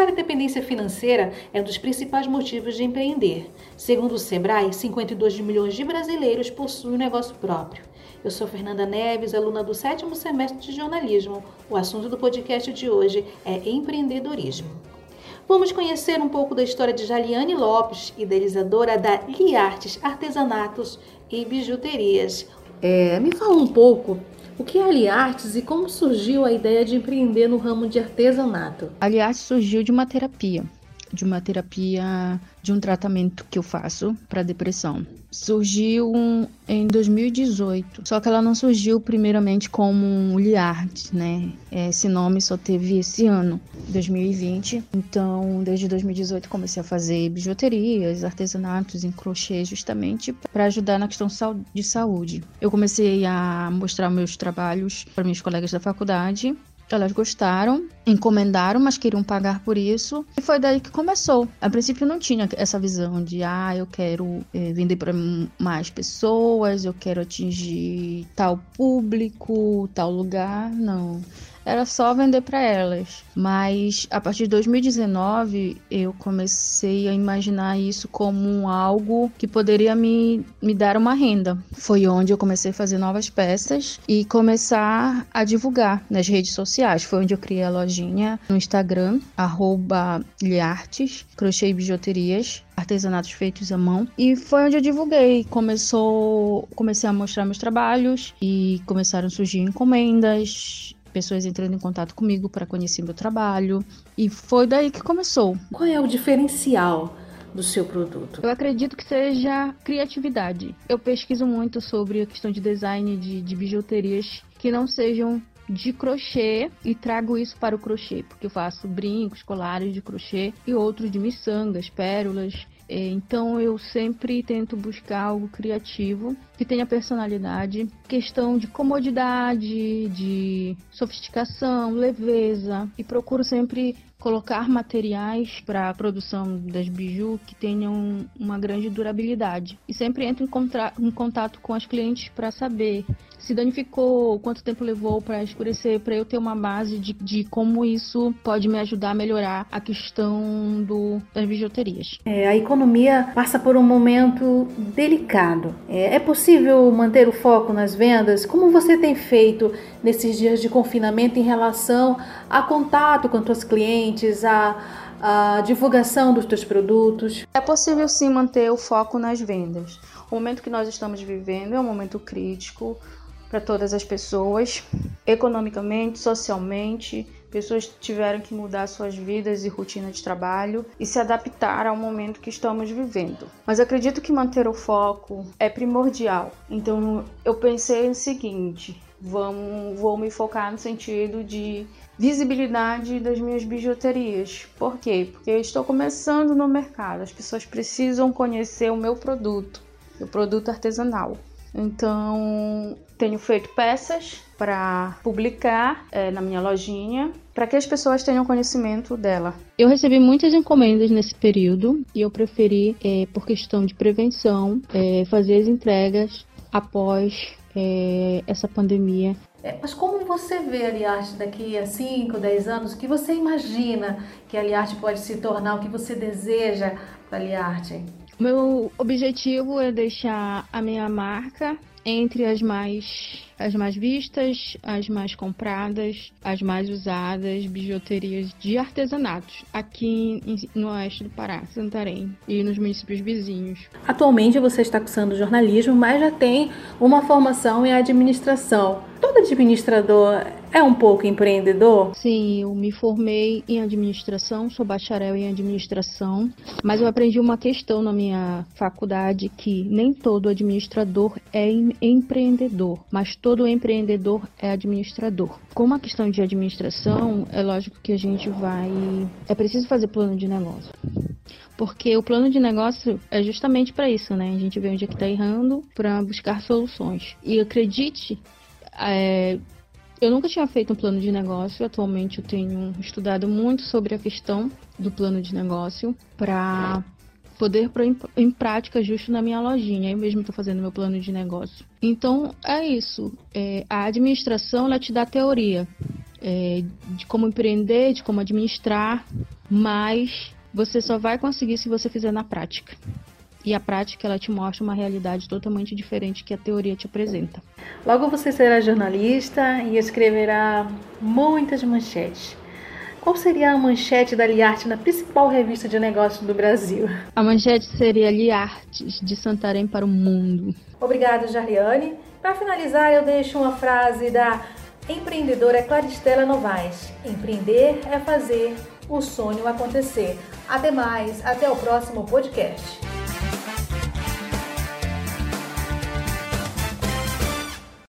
A dependência financeira é um dos principais motivos de empreender. Segundo o Sebrae, 52 milhões de brasileiros possuem um negócio próprio. Eu sou Fernanda Neves, aluna do sétimo semestre de jornalismo. O assunto do podcast de hoje é empreendedorismo. Vamos conhecer um pouco da história de Jaliane Lopes, idealizadora da Liartes Artesanatos e Bijuterias. É, me fala um pouco o que é Aliartes e como surgiu a ideia de empreender no ramo de artesanato? Aliartes surgiu de uma terapia de uma terapia, de um tratamento que eu faço para depressão. Surgiu em 2018, só que ela não surgiu primeiramente como um Liard, né? Esse nome só teve esse ano, 2020. Então, desde 2018 comecei a fazer bijuterias, artesanatos em crochê, justamente para ajudar na questão de saúde. Eu comecei a mostrar meus trabalhos para meus colegas da faculdade elas gostaram, encomendaram, mas queriam pagar por isso. E foi daí que começou. A princípio não tinha essa visão de, ah, eu quero é, vender para mais pessoas, eu quero atingir tal público, tal lugar. Não era só vender para elas. Mas a partir de 2019 eu comecei a imaginar isso como algo que poderia me, me dar uma renda. Foi onde eu comecei a fazer novas peças e começar a divulgar nas redes sociais. Foi onde eu criei a lojinha no Instagram, Liartes, crochê e bijuterias artesanatos feitos à mão e foi onde eu divulguei. Começou, comecei a mostrar meus trabalhos e começaram a surgir encomendas pessoas entrando em contato comigo para conhecer meu trabalho e foi daí que começou. Qual é o diferencial do seu produto? Eu acredito que seja criatividade. Eu pesquiso muito sobre a questão de design de, de bijuterias que não sejam de crochê e trago isso para o crochê, porque eu faço brincos, colares de crochê e outros de miçangas, pérolas então eu sempre tento buscar algo criativo que tenha personalidade, questão de comodidade, de sofisticação, leveza. E procuro sempre colocar materiais para a produção das biju que tenham uma grande durabilidade. E sempre entro em, em contato com as clientes para saber se danificou, quanto tempo levou para escurecer, para eu ter uma base de, de, como isso pode me ajudar a melhorar a questão do, das bijuterias. É, a economia passa por um momento delicado. É, é possível manter o foco nas vendas? Como você tem feito nesses dias de confinamento em relação a contato com os clientes, a a divulgação dos teus produtos? É possível sim manter o foco nas vendas. O momento que nós estamos vivendo é um momento crítico para todas as pessoas, economicamente, socialmente. Pessoas tiveram que mudar suas vidas e rotina de trabalho e se adaptar ao momento que estamos vivendo. Mas acredito que manter o foco é primordial. Então eu pensei o seguinte: vamos, vou me focar no sentido de visibilidade das minhas bijuterias. Por quê? Porque eu estou começando no mercado. As pessoas precisam conhecer o meu produto, o produto artesanal. Então, tenho feito peças para publicar é, na minha lojinha, para que as pessoas tenham conhecimento dela. Eu recebi muitas encomendas nesse período e eu preferi, é, por questão de prevenção, é, fazer as entregas após essa pandemia. mas como você vê a Aliarte daqui a 5, 10 anos? O que você imagina que a Aliarte pode se tornar? O que você deseja para a Aliarte? Meu objetivo é deixar a minha marca entre as mais as mais vistas, as mais compradas, as mais usadas bijuterias de artesanatos aqui no oeste do Pará, Santarém e nos municípios vizinhos. Atualmente você está cursando jornalismo, mas já tem uma formação em administração. Todo administrador é um pouco empreendedor? Sim, eu me formei em administração, sou bacharel em administração, mas eu aprendi uma questão na minha faculdade que nem todo administrador é empreendedor, mas todo empreendedor é administrador. Com a questão de administração, é lógico que a gente vai. É preciso fazer plano de negócio. Porque o plano de negócio é justamente para isso, né? A gente vê onde é que está errando para buscar soluções. E acredite, é, eu nunca tinha feito um plano de negócio, atualmente eu tenho estudado muito sobre a questão do plano de negócio para poder pôr em, prática justo na minha lojinha. Eu mesmo estou fazendo meu plano de negócio. Então é isso. É, a administração ela te dá teoria é, de como empreender, de como administrar, mas você só vai conseguir se você fizer na prática. E a prática ela te mostra uma realidade totalmente diferente que a teoria te apresenta. Logo você será jornalista e escreverá muitas manchetes. Qual seria a manchete da Liarte na principal revista de negócios do Brasil? A manchete seria Liartes, de Santarém para o mundo. Obrigada, Jarliane. Para finalizar, eu deixo uma frase da empreendedora Claristela Novaes. Empreender é fazer o sonho acontecer. Até mais, até o próximo podcast.